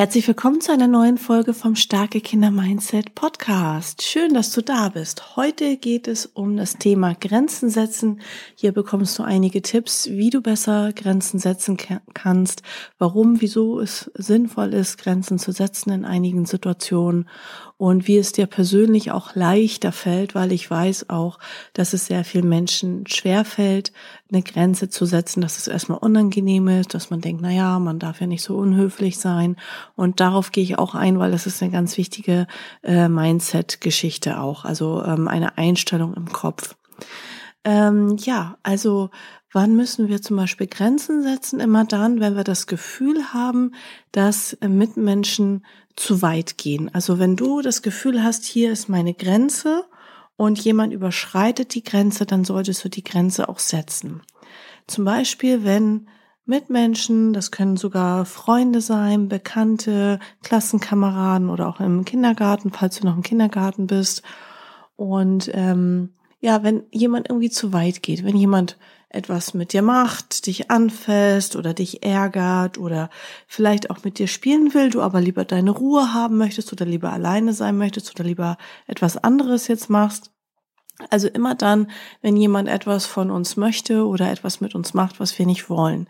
Herzlich willkommen zu einer neuen Folge vom Starke Kinder Mindset Podcast. Schön, dass du da bist. Heute geht es um das Thema Grenzen setzen. Hier bekommst du einige Tipps, wie du besser Grenzen setzen kannst, warum, wieso es sinnvoll ist, Grenzen zu setzen in einigen Situationen und wie es dir persönlich auch leichter fällt, weil ich weiß auch, dass es sehr vielen Menschen schwer fällt, eine Grenze zu setzen, dass es erstmal unangenehm ist, dass man denkt, na ja, man darf ja nicht so unhöflich sein. Und darauf gehe ich auch ein, weil das ist eine ganz wichtige äh, Mindset-Geschichte auch, also ähm, eine Einstellung im Kopf. Ähm, ja, also Wann müssen wir zum Beispiel Grenzen setzen? Immer dann, wenn wir das Gefühl haben, dass äh, Mitmenschen zu weit gehen. Also wenn du das Gefühl hast, hier ist meine Grenze und jemand überschreitet die Grenze, dann solltest du die Grenze auch setzen. Zum Beispiel, wenn Mitmenschen, das können sogar Freunde sein, Bekannte, Klassenkameraden oder auch im Kindergarten, falls du noch im Kindergarten bist. Und ähm, ja, wenn jemand irgendwie zu weit geht, wenn jemand etwas mit dir macht, dich anfasst oder dich ärgert oder vielleicht auch mit dir spielen will, du aber lieber deine Ruhe haben möchtest oder lieber alleine sein möchtest oder lieber etwas anderes jetzt machst. Also immer dann, wenn jemand etwas von uns möchte oder etwas mit uns macht, was wir nicht wollen.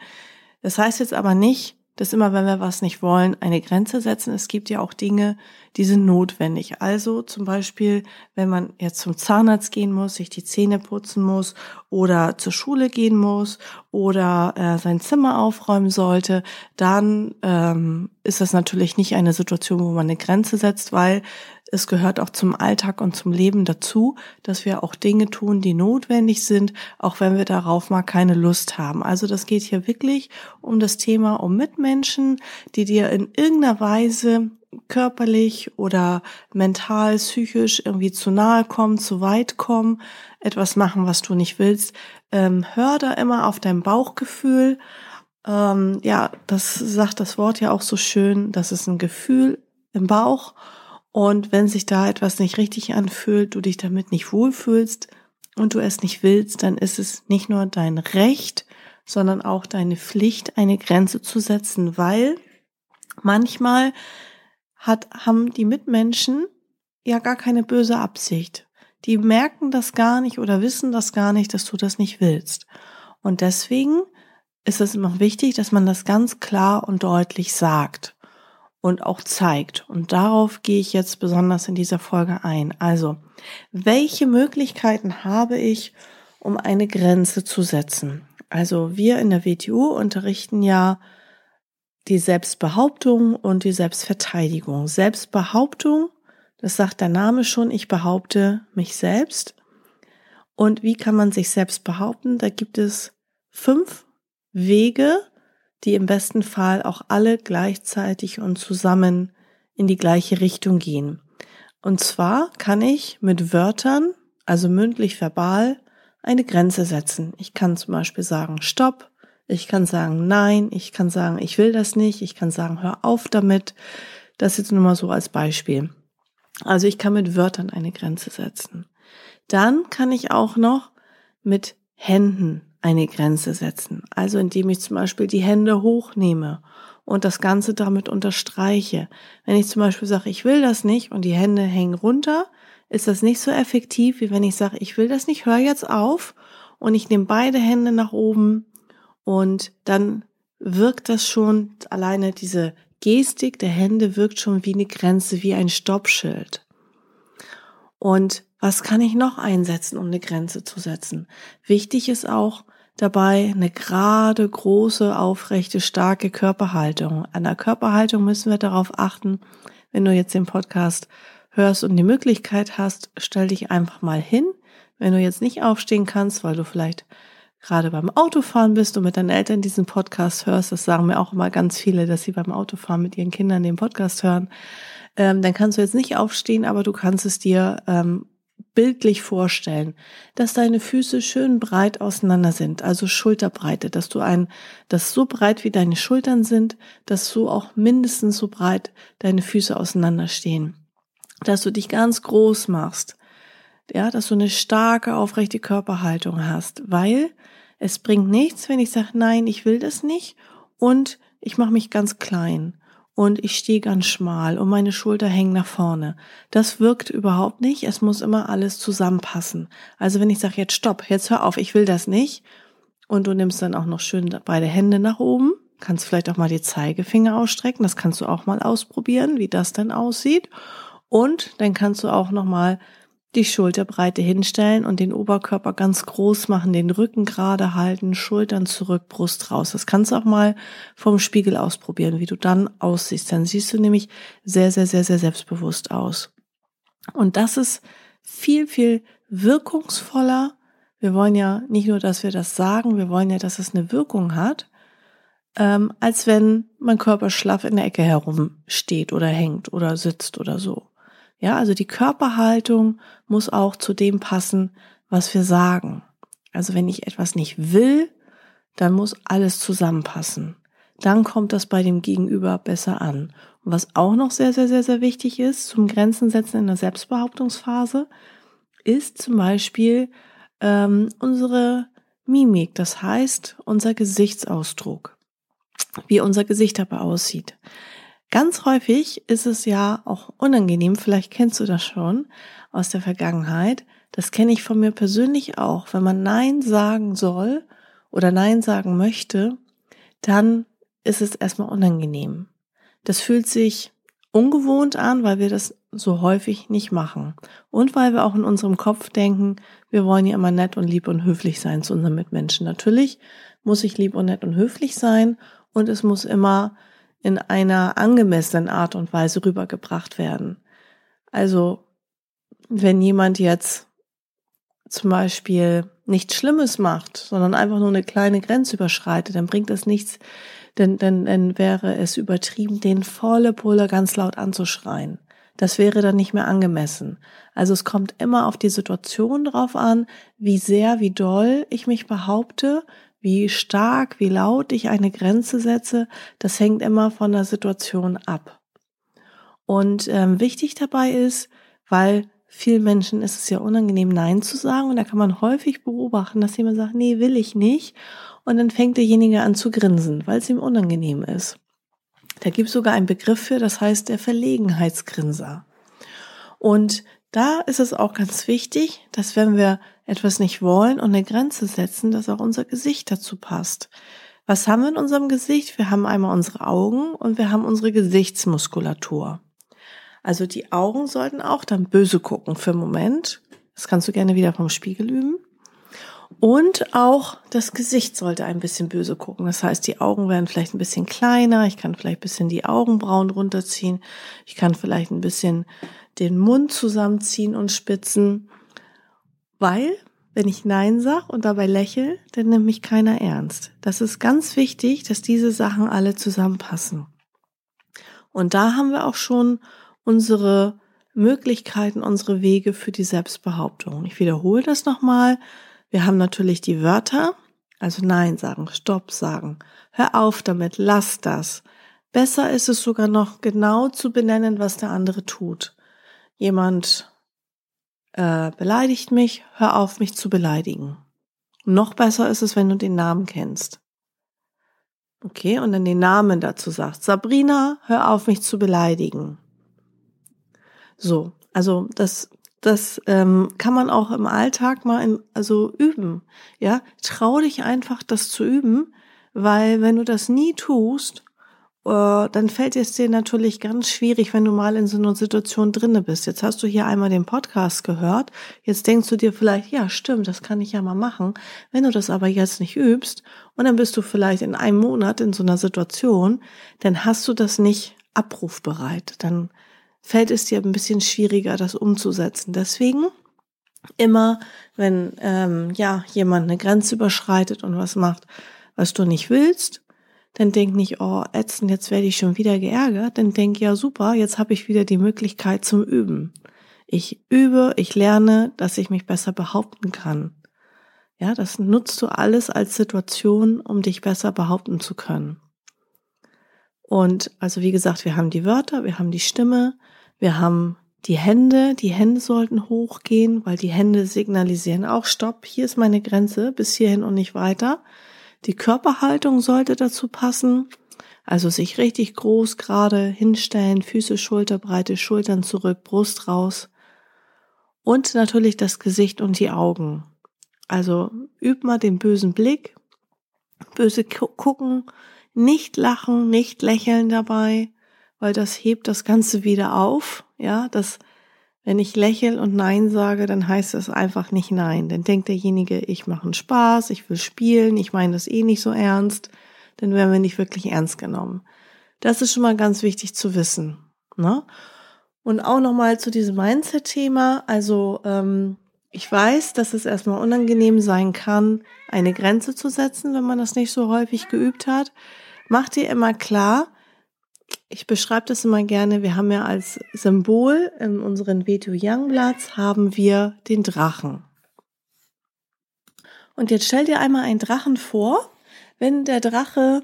Das heißt jetzt aber nicht, dass immer, wenn wir was nicht wollen, eine Grenze setzen. Es gibt ja auch Dinge, die sind notwendig. Also zum Beispiel, wenn man jetzt zum Zahnarzt gehen muss, sich die Zähne putzen muss oder zur Schule gehen muss oder äh, sein Zimmer aufräumen sollte, dann ähm, ist das natürlich nicht eine Situation, wo man eine Grenze setzt, weil es gehört auch zum Alltag und zum Leben dazu, dass wir auch Dinge tun, die notwendig sind, auch wenn wir darauf mal keine Lust haben. Also das geht hier wirklich um das Thema um Mitmenschen, die dir in irgendeiner Weise körperlich oder mental, psychisch irgendwie zu nahe kommen, zu weit kommen, etwas machen, was du nicht willst. Ähm, hör da immer auf dein Bauchgefühl. Ähm, ja, das sagt das Wort ja auch so schön. Das ist ein Gefühl im Bauch und wenn sich da etwas nicht richtig anfühlt, du dich damit nicht wohlfühlst und du es nicht willst, dann ist es nicht nur dein Recht, sondern auch deine Pflicht, eine Grenze zu setzen, weil manchmal hat, haben die Mitmenschen ja gar keine böse Absicht. Die merken das gar nicht oder wissen das gar nicht, dass du das nicht willst. Und deswegen ist es immer wichtig, dass man das ganz klar und deutlich sagt und auch zeigt. Und darauf gehe ich jetzt besonders in dieser Folge ein. Also, welche Möglichkeiten habe ich, um eine Grenze zu setzen? Also, wir in der WTU unterrichten ja die Selbstbehauptung und die Selbstverteidigung. Selbstbehauptung, das sagt der Name schon, ich behaupte mich selbst. Und wie kann man sich selbst behaupten? Da gibt es fünf Wege, die im besten Fall auch alle gleichzeitig und zusammen in die gleiche Richtung gehen. Und zwar kann ich mit Wörtern, also mündlich verbal, eine Grenze setzen. Ich kann zum Beispiel sagen Stopp, ich kann sagen Nein, ich kann sagen Ich will das nicht, ich kann sagen Hör auf damit. Das jetzt nur mal so als Beispiel. Also ich kann mit Wörtern eine Grenze setzen. Dann kann ich auch noch mit Händen eine Grenze setzen. Also indem ich zum Beispiel die Hände hochnehme und das Ganze damit unterstreiche. Wenn ich zum Beispiel sage, ich will das nicht und die Hände hängen runter, ist das nicht so effektiv, wie wenn ich sage, ich will das nicht, hör jetzt auf und ich nehme beide Hände nach oben und dann wirkt das schon, alleine diese Gestik der Hände wirkt schon wie eine Grenze, wie ein Stoppschild. Und was kann ich noch einsetzen, um eine Grenze zu setzen? Wichtig ist auch dabei eine gerade, große, aufrechte, starke Körperhaltung. An der Körperhaltung müssen wir darauf achten, wenn du jetzt den Podcast hörst und die Möglichkeit hast, stell dich einfach mal hin. Wenn du jetzt nicht aufstehen kannst, weil du vielleicht gerade beim Autofahren bist und mit deinen Eltern diesen Podcast hörst, das sagen mir auch immer ganz viele, dass sie beim Autofahren mit ihren Kindern den Podcast hören, ähm, dann kannst du jetzt nicht aufstehen, aber du kannst es dir ähm, bildlich vorstellen, dass deine Füße schön breit auseinander sind, also Schulterbreite, dass du ein, dass so breit wie deine Schultern sind, dass so auch mindestens so breit deine Füße auseinander stehen, dass du dich ganz groß machst, ja, dass du eine starke, aufrechte Körperhaltung hast, weil es bringt nichts, wenn ich sage, nein, ich will das nicht und ich mache mich ganz klein und ich stehe ganz schmal und meine Schulter hängen nach vorne. Das wirkt überhaupt nicht. Es muss immer alles zusammenpassen. Also wenn ich sage, jetzt stopp, jetzt hör auf, ich will das nicht und du nimmst dann auch noch schön beide Hände nach oben, kannst vielleicht auch mal die Zeigefinger ausstrecken, das kannst du auch mal ausprobieren, wie das dann aussieht. Und dann kannst du auch noch mal die Schulterbreite hinstellen und den Oberkörper ganz groß machen, den Rücken gerade halten, Schultern zurück, Brust raus. Das kannst du auch mal vom Spiegel ausprobieren, wie du dann aussiehst. Dann siehst du nämlich sehr, sehr, sehr, sehr selbstbewusst aus. Und das ist viel, viel wirkungsvoller. Wir wollen ja nicht nur, dass wir das sagen, wir wollen ja, dass es eine Wirkung hat, ähm, als wenn mein Körper schlaff in der Ecke herumsteht oder hängt oder sitzt oder so. Ja, also die Körperhaltung muss auch zu dem passen, was wir sagen. Also wenn ich etwas nicht will, dann muss alles zusammenpassen. Dann kommt das bei dem Gegenüber besser an. Und was auch noch sehr, sehr, sehr, sehr wichtig ist zum Grenzen setzen in der Selbstbehauptungsphase, ist zum Beispiel ähm, unsere Mimik, das heißt unser Gesichtsausdruck, wie unser Gesicht dabei aussieht. Ganz häufig ist es ja auch unangenehm, vielleicht kennst du das schon aus der Vergangenheit, das kenne ich von mir persönlich auch, wenn man Nein sagen soll oder Nein sagen möchte, dann ist es erstmal unangenehm. Das fühlt sich ungewohnt an, weil wir das so häufig nicht machen. Und weil wir auch in unserem Kopf denken, wir wollen ja immer nett und lieb und höflich sein zu unseren Mitmenschen. Natürlich muss ich lieb und nett und höflich sein und es muss immer in einer angemessenen Art und Weise rübergebracht werden. Also, wenn jemand jetzt zum Beispiel nichts Schlimmes macht, sondern einfach nur eine kleine Grenze überschreitet, dann bringt das nichts, denn, denn, dann wäre es übertrieben, den volle Pulle ganz laut anzuschreien. Das wäre dann nicht mehr angemessen. Also es kommt immer auf die Situation drauf an, wie sehr, wie doll ich mich behaupte, wie stark, wie laut ich eine Grenze setze, das hängt immer von der Situation ab. Und ähm, wichtig dabei ist, weil vielen Menschen ist es ja unangenehm, Nein zu sagen. Und da kann man häufig beobachten, dass jemand sagt, nee, will ich nicht. Und dann fängt derjenige an zu grinsen, weil es ihm unangenehm ist. Da gibt es sogar einen Begriff für, das heißt der Verlegenheitsgrinser. Und da ist es auch ganz wichtig, dass wenn wir etwas nicht wollen und eine Grenze setzen, dass auch unser Gesicht dazu passt. Was haben wir in unserem Gesicht? Wir haben einmal unsere Augen und wir haben unsere Gesichtsmuskulatur. Also die Augen sollten auch dann böse gucken für einen Moment. Das kannst du gerne wieder vom Spiegel üben. Und auch das Gesicht sollte ein bisschen böse gucken. Das heißt, die Augen werden vielleicht ein bisschen kleiner. Ich kann vielleicht ein bisschen die Augenbrauen runterziehen. Ich kann vielleicht ein bisschen den Mund zusammenziehen und spitzen. Weil, wenn ich Nein sag und dabei lächel, dann nimmt mich keiner ernst. Das ist ganz wichtig, dass diese Sachen alle zusammenpassen. Und da haben wir auch schon unsere Möglichkeiten, unsere Wege für die Selbstbehauptung. Ich wiederhole das nochmal. Wir haben natürlich die Wörter, also Nein sagen, Stopp sagen, hör auf damit, lass das. Besser ist es sogar noch genau zu benennen, was der andere tut. Jemand äh, beleidigt mich, hör auf, mich zu beleidigen. Noch besser ist es, wenn du den Namen kennst. Okay, und dann den Namen dazu sagst. Sabrina, hör auf, mich zu beleidigen. So, also das das ähm, kann man auch im Alltag mal in, also üben. Ja, trau dich einfach, das zu üben, weil wenn du das nie tust, äh, dann fällt es dir natürlich ganz schwierig, wenn du mal in so einer Situation drinne bist. Jetzt hast du hier einmal den Podcast gehört. Jetzt denkst du dir vielleicht, ja, stimmt, das kann ich ja mal machen. Wenn du das aber jetzt nicht übst und dann bist du vielleicht in einem Monat in so einer Situation, dann hast du das nicht abrufbereit. Dann fällt es dir ein bisschen schwieriger, das umzusetzen. Deswegen Immer, wenn ähm, ja jemand eine Grenze überschreitet und was macht, was du nicht willst, dann denk nicht, oh, ätzend, jetzt werde ich schon wieder geärgert. Dann denk, ja super, jetzt habe ich wieder die Möglichkeit zum Üben. Ich übe, ich lerne, dass ich mich besser behaupten kann. Ja, das nutzt du alles als Situation, um dich besser behaupten zu können. Und also wie gesagt, wir haben die Wörter, wir haben die Stimme, wir haben die Hände. Die Hände sollten hochgehen, weil die Hände signalisieren auch Stopp, hier ist meine Grenze, bis hierhin und nicht weiter. Die Körperhaltung sollte dazu passen. Also sich richtig groß gerade hinstellen, Füße schulterbreite, Schultern zurück, Brust raus. Und natürlich das Gesicht und die Augen. Also üb mal den bösen Blick, böse gucken, nicht lachen, nicht lächeln dabei, weil das hebt das Ganze wieder auf. Ja, das, wenn ich lächel und Nein sage, dann heißt das einfach nicht Nein. Dann denkt derjenige, ich mache einen Spaß, ich will spielen, ich meine das eh nicht so ernst. Dann werden wir nicht wirklich ernst genommen. Das ist schon mal ganz wichtig zu wissen. Ne? Und auch nochmal zu diesem Mindset-Thema. Also ähm, ich weiß, dass es erstmal unangenehm sein kann, eine Grenze zu setzen, wenn man das nicht so häufig geübt hat. Mach dir immer klar, ich beschreibe das immer gerne, wir haben ja als Symbol in unseren Veto Young Bloods haben wir den Drachen. Und jetzt stell dir einmal einen Drachen vor, wenn der Drache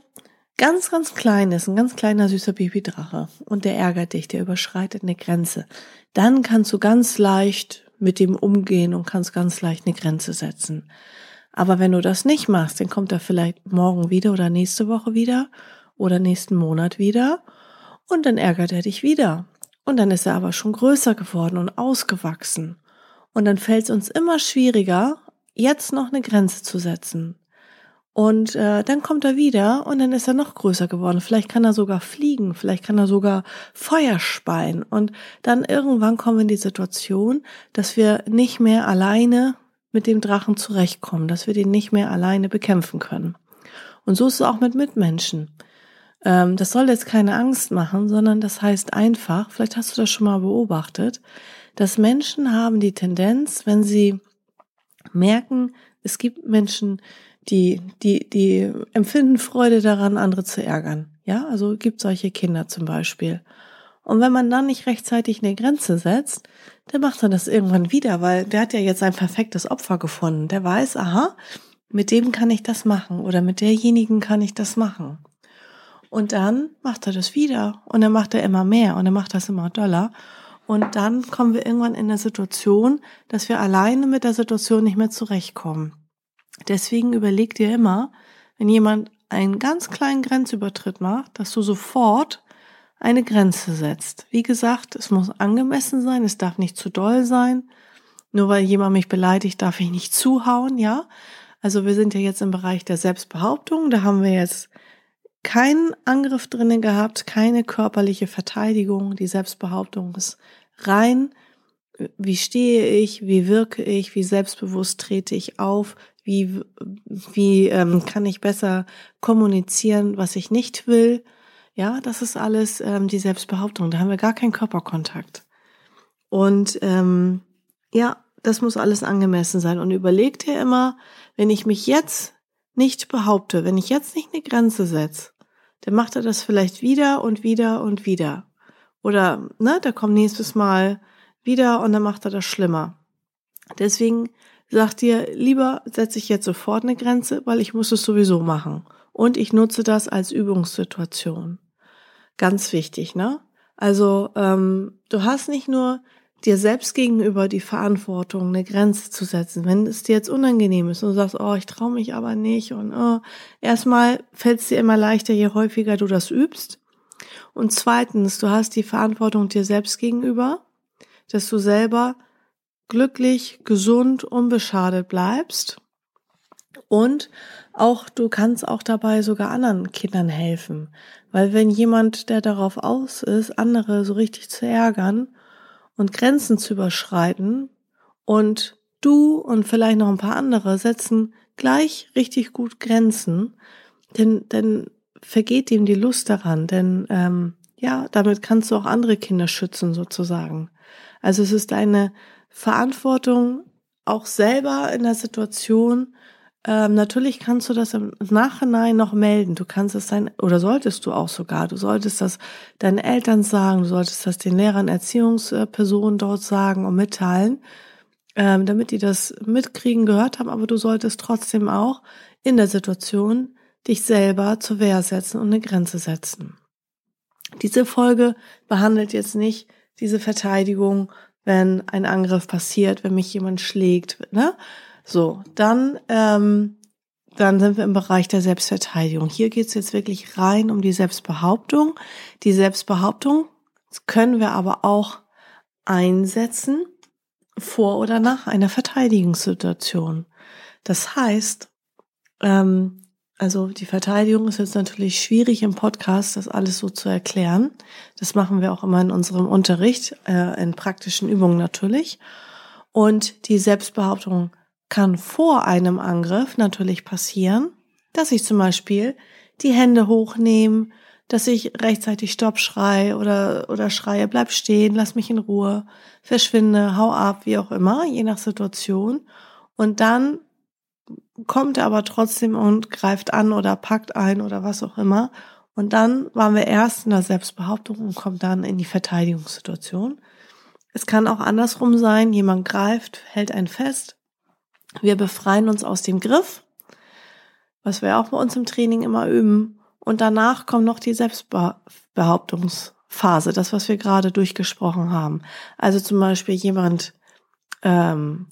ganz, ganz klein ist, ein ganz kleiner süßer Babydrache und der ärgert dich, der überschreitet eine Grenze, dann kannst du ganz leicht mit dem umgehen und kannst ganz leicht eine Grenze setzen. Aber wenn du das nicht machst, dann kommt er vielleicht morgen wieder oder nächste Woche wieder oder nächsten Monat wieder und dann ärgert er dich wieder. Und dann ist er aber schon größer geworden und ausgewachsen. Und dann fällt es uns immer schwieriger, jetzt noch eine Grenze zu setzen. Und äh, dann kommt er wieder und dann ist er noch größer geworden. Vielleicht kann er sogar fliegen, vielleicht kann er sogar Feuer speien. Und dann irgendwann kommen wir in die Situation, dass wir nicht mehr alleine mit dem Drachen zurechtkommen, dass wir den nicht mehr alleine bekämpfen können. Und so ist es auch mit Mitmenschen. Ähm, das soll jetzt keine Angst machen, sondern das heißt einfach, vielleicht hast du das schon mal beobachtet, dass Menschen haben die Tendenz, wenn sie merken, es gibt Menschen, die, die, die empfinden Freude daran, andere zu ärgern. Ja, also gibt solche Kinder zum Beispiel. Und wenn man dann nicht rechtzeitig eine Grenze setzt, dann macht er das irgendwann wieder, weil der hat ja jetzt ein perfektes Opfer gefunden. Der weiß, aha, mit dem kann ich das machen oder mit derjenigen kann ich das machen. Und dann macht er das wieder und dann macht er immer mehr und dann macht das immer doller. Und dann kommen wir irgendwann in eine Situation, dass wir alleine mit der Situation nicht mehr zurechtkommen. Deswegen überleg dir immer, wenn jemand einen ganz kleinen Grenzübertritt macht, dass du sofort eine Grenze setzt. Wie gesagt, es muss angemessen sein, es darf nicht zu doll sein. Nur weil jemand mich beleidigt, darf ich nicht zuhauen, ja? Also wir sind ja jetzt im Bereich der Selbstbehauptung, da haben wir jetzt keinen Angriff drinnen gehabt, keine körperliche Verteidigung. Die Selbstbehauptung ist rein. Wie stehe ich? Wie wirke ich? Wie selbstbewusst trete ich auf? Wie, wie ähm, kann ich besser kommunizieren, was ich nicht will? Ja, das ist alles ähm, die Selbstbehauptung. Da haben wir gar keinen Körperkontakt. Und ähm, ja, das muss alles angemessen sein. Und überleg dir immer, wenn ich mich jetzt nicht behaupte, wenn ich jetzt nicht eine Grenze setze, dann macht er das vielleicht wieder und wieder und wieder. Oder, ne, der kommt nächstes Mal wieder und dann macht er das schlimmer. Deswegen Sag dir, lieber setze ich jetzt sofort eine Grenze, weil ich muss es sowieso machen. Und ich nutze das als Übungssituation. Ganz wichtig, ne? Also ähm, du hast nicht nur dir selbst gegenüber die Verantwortung, eine Grenze zu setzen. Wenn es dir jetzt unangenehm ist und du sagst, oh, ich traue mich aber nicht und oh, erstmal fällt es dir immer leichter, je häufiger du das übst. Und zweitens, du hast die Verantwortung dir selbst gegenüber, dass du selber glücklich, gesund, unbeschadet bleibst. Und auch du kannst auch dabei sogar anderen Kindern helfen. Weil wenn jemand, der darauf aus ist, andere so richtig zu ärgern und Grenzen zu überschreiten und du und vielleicht noch ein paar andere setzen gleich richtig gut Grenzen, denn, dann vergeht ihm die Lust daran, denn ähm, ja, damit kannst du auch andere Kinder schützen sozusagen. Also es ist eine Verantwortung auch selber in der Situation, ähm, natürlich kannst du das im Nachhinein noch melden. Du kannst es sein, oder solltest du auch sogar. Du solltest das deinen Eltern sagen, du solltest das den Lehrern, Erziehungspersonen dort sagen und mitteilen, ähm, damit die das mitkriegen, gehört haben. Aber du solltest trotzdem auch in der Situation dich selber zur Wehr setzen und eine Grenze setzen. Diese Folge behandelt jetzt nicht diese Verteidigung, wenn ein Angriff passiert, wenn mich jemand schlägt, ne? So, dann, ähm, dann sind wir im Bereich der Selbstverteidigung. Hier geht es jetzt wirklich rein um die Selbstbehauptung. Die Selbstbehauptung können wir aber auch einsetzen vor oder nach einer Verteidigungssituation. Das heißt, ähm, also die Verteidigung ist jetzt natürlich schwierig im Podcast, das alles so zu erklären. Das machen wir auch immer in unserem Unterricht, äh, in praktischen Übungen natürlich. Und die Selbstbehauptung kann vor einem Angriff natürlich passieren, dass ich zum Beispiel die Hände hochnehme, dass ich rechtzeitig Stopp schreie oder, oder schreie, bleib stehen, lass mich in Ruhe, verschwinde, hau ab, wie auch immer, je nach Situation. Und dann kommt er aber trotzdem und greift an oder packt ein oder was auch immer. Und dann waren wir erst in der Selbstbehauptung und kommt dann in die Verteidigungssituation. Es kann auch andersrum sein, jemand greift, hält einen fest, wir befreien uns aus dem Griff, was wir auch bei uns im Training immer üben. Und danach kommt noch die Selbstbehauptungsphase, das, was wir gerade durchgesprochen haben. Also zum Beispiel jemand ähm,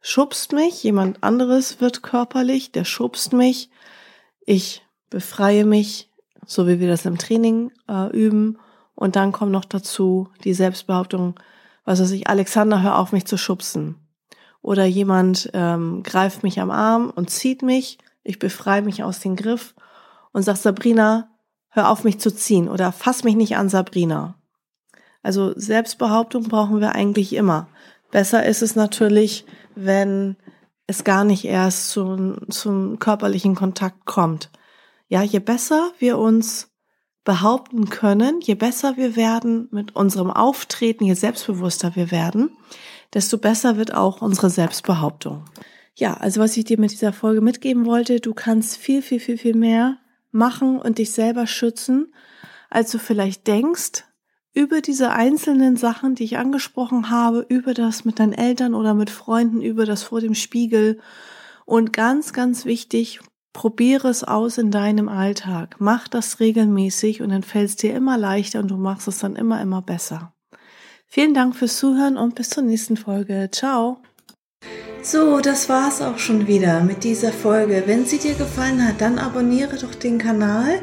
schubst mich, jemand anderes wird körperlich, der schubst mich, ich befreie mich, so wie wir das im Training äh, üben. Und dann kommt noch dazu die Selbstbehauptung, was weiß ich, Alexander, hör auf mich zu schubsen oder jemand ähm, greift mich am Arm und zieht mich, ich befreie mich aus dem Griff und sagt Sabrina, hör auf mich zu ziehen oder fass mich nicht an Sabrina. Also Selbstbehauptung brauchen wir eigentlich immer. Besser ist es natürlich, wenn es gar nicht erst zum, zum körperlichen Kontakt kommt. Ja, je besser wir uns behaupten können, je besser wir werden mit unserem Auftreten, je selbstbewusster wir werden, desto besser wird auch unsere Selbstbehauptung. Ja, also was ich dir mit dieser Folge mitgeben wollte, du kannst viel, viel, viel, viel mehr machen und dich selber schützen, als du vielleicht denkst, über diese einzelnen Sachen, die ich angesprochen habe, über das mit deinen Eltern oder mit Freunden, über das vor dem Spiegel. Und ganz, ganz wichtig, probiere es aus in deinem Alltag. Mach das regelmäßig und dann fällt es dir immer leichter und du machst es dann immer, immer besser. Vielen Dank fürs Zuhören und bis zur nächsten Folge. Ciao. So, das war's auch schon wieder mit dieser Folge. Wenn sie dir gefallen hat, dann abonniere doch den Kanal